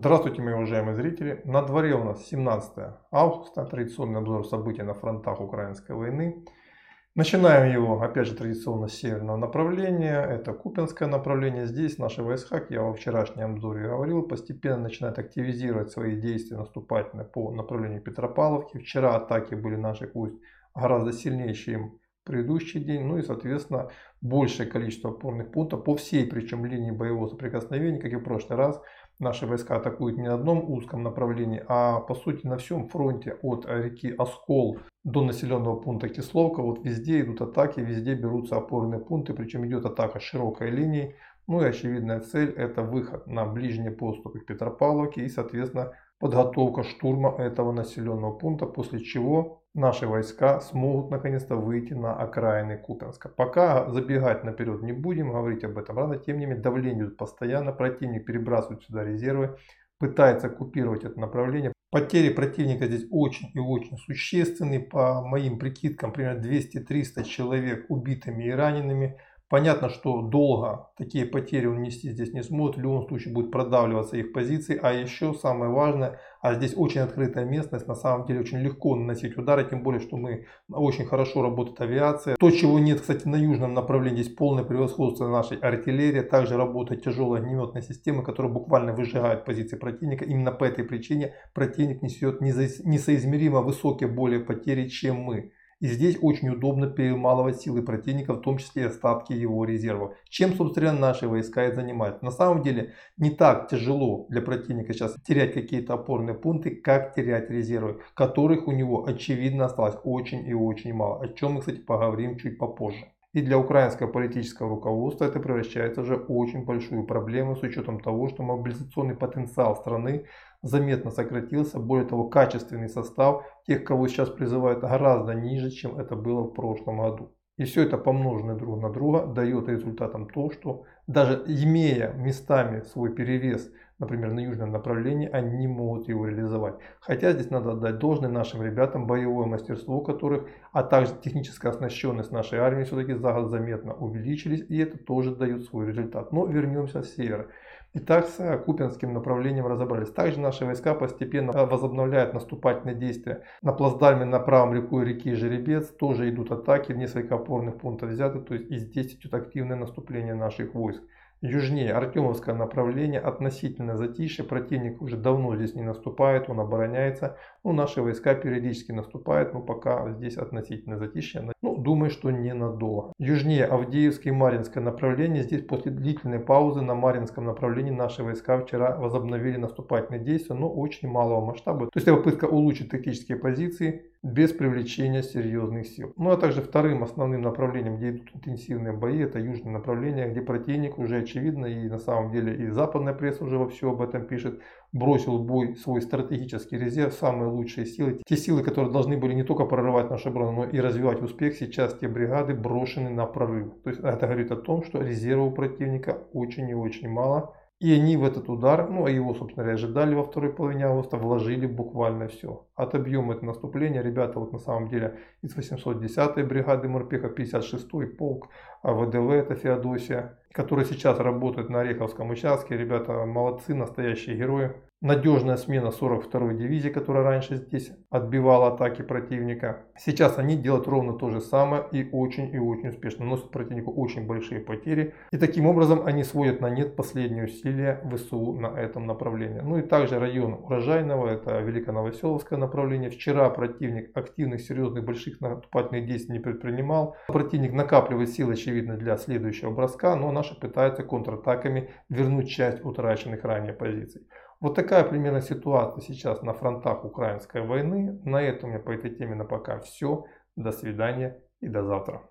Здравствуйте, мои уважаемые зрители. На дворе у нас 17 августа, традиционный обзор событий на фронтах украинской войны. Начинаем его, опять же, традиционно с северного направления. Это Купинское направление. Здесь наши войска, как я во вчерашнем обзоре говорил, постепенно начинают активизировать свои действия наступательные по направлению Петропавловки. Вчера атаки были наших войск гораздо сильнее, чем предыдущий день. Ну и, соответственно, большее количество опорных пунктов по всей, причем линии боевого соприкосновения, как и в прошлый раз, наши войска атакуют не на одном узком направлении, а по сути на всем фронте от реки Оскол до населенного пункта Кисловка. Вот везде идут атаки, везде берутся опорные пункты, причем идет атака широкой линией. Ну и очевидная цель это выход на ближние поступы к Петропавловке и соответственно подготовка штурма этого населенного пункта, после чего наши войска смогут наконец-то выйти на окраины Купенска. Пока забегать наперед не будем, говорить об этом рано, тем не менее давление идет постоянно, противник перебрасывает сюда резервы, пытается оккупировать это направление. Потери противника здесь очень и очень существенные, по моим прикидкам примерно 200-300 человек убитыми и ранеными. Понятно, что долго такие потери он нести здесь не сможет, в любом случае будет продавливаться их позиции. А еще самое важное, а здесь очень открытая местность, на самом деле очень легко наносить удары, тем более, что мы очень хорошо работает авиация. То, чего нет, кстати, на южном направлении, здесь полное превосходство нашей артиллерии. Также работает тяжелая огнеметная система, которая буквально выжигает позиции противника. Именно по этой причине противник несет несоизмеримо высокие более потери, чем мы. И здесь очень удобно перемалывать силы противника, в том числе и остатки его резервов. Чем, собственно, наши войска и занимаются. На самом деле, не так тяжело для противника сейчас терять какие-то опорные пункты, как терять резервы, которых у него, очевидно, осталось очень и очень мало. О чем мы, кстати, поговорим чуть попозже. И для украинского политического руководства это превращается уже в очень большую проблему с учетом того, что мобилизационный потенциал страны заметно сократился. Более того, качественный состав тех, кого сейчас призывают, гораздо ниже, чем это было в прошлом году. И все это помноженное друг на друга дает результатом то, что даже имея местами свой перевес, например, на южном направлении, они не могут его реализовать. Хотя здесь надо отдать должное нашим ребятам, боевое мастерство которых, а также техническая оснащенность нашей армии все-таки за год заметно увеличились, и это тоже дает свой результат. Но вернемся с севера. Итак, с Купинским направлением разобрались. Также наши войска постепенно возобновляют наступательные действия. На плацдарме на правом реку реки Жеребец тоже идут атаки, несколько опорных пунктов взяты, то есть и здесь идет активное наступление наших войск. Южнее Артемовское направление относительно затишье. Противник уже давно здесь не наступает, он обороняется. Ну, наши войска периодически наступают, но пока здесь относительно затишье. Ну, думаю, что ненадолго. Южнее Авдеевское и Маринское направление. Здесь после длительной паузы на Маринском направлении наши войска вчера возобновили наступательные действия, но очень малого масштаба. То есть это попытка улучшить тактические позиции без привлечения серьезных сил. Ну а также вторым основным направлением, где идут интенсивные бои, это южное направление, где противник уже очевидно и на самом деле и западная пресса уже во все об этом пишет, бросил в бой свой стратегический резерв, самые лучшие силы. Те силы, которые должны были не только прорывать нашу оборону, но и развивать успех, сейчас те бригады брошены на прорыв. То есть это говорит о том, что резервов у противника очень и очень мало. И они в этот удар, ну а его, собственно говоря, ожидали во второй половине августа, вложили буквально все. Отобьем это наступление. Ребята вот на самом деле из 810-й бригады морпеха, 56-й полк а ВДВ, это Феодосия, который сейчас работает на Ореховском участке. Ребята молодцы, настоящие герои. Надежная смена 42-й дивизии, которая раньше здесь отбивала атаки противника. Сейчас они делают ровно то же самое и очень и очень успешно. Носят противнику очень большие потери. И таким образом они сводят на нет последние усилия ВСУ на этом направлении. Ну и также район Урожайного, это Великоновоселовское направление. Вчера противник активных, серьезных, больших наступательных действий не предпринимал. Противник накапливает силы, очевидно, для следующего броска, но наши пытаются контратаками вернуть часть утраченных ранее позиций. Вот такая примерно ситуация сейчас на фронтах украинской войны. На этом у меня по этой теме на пока все. До свидания и до завтра.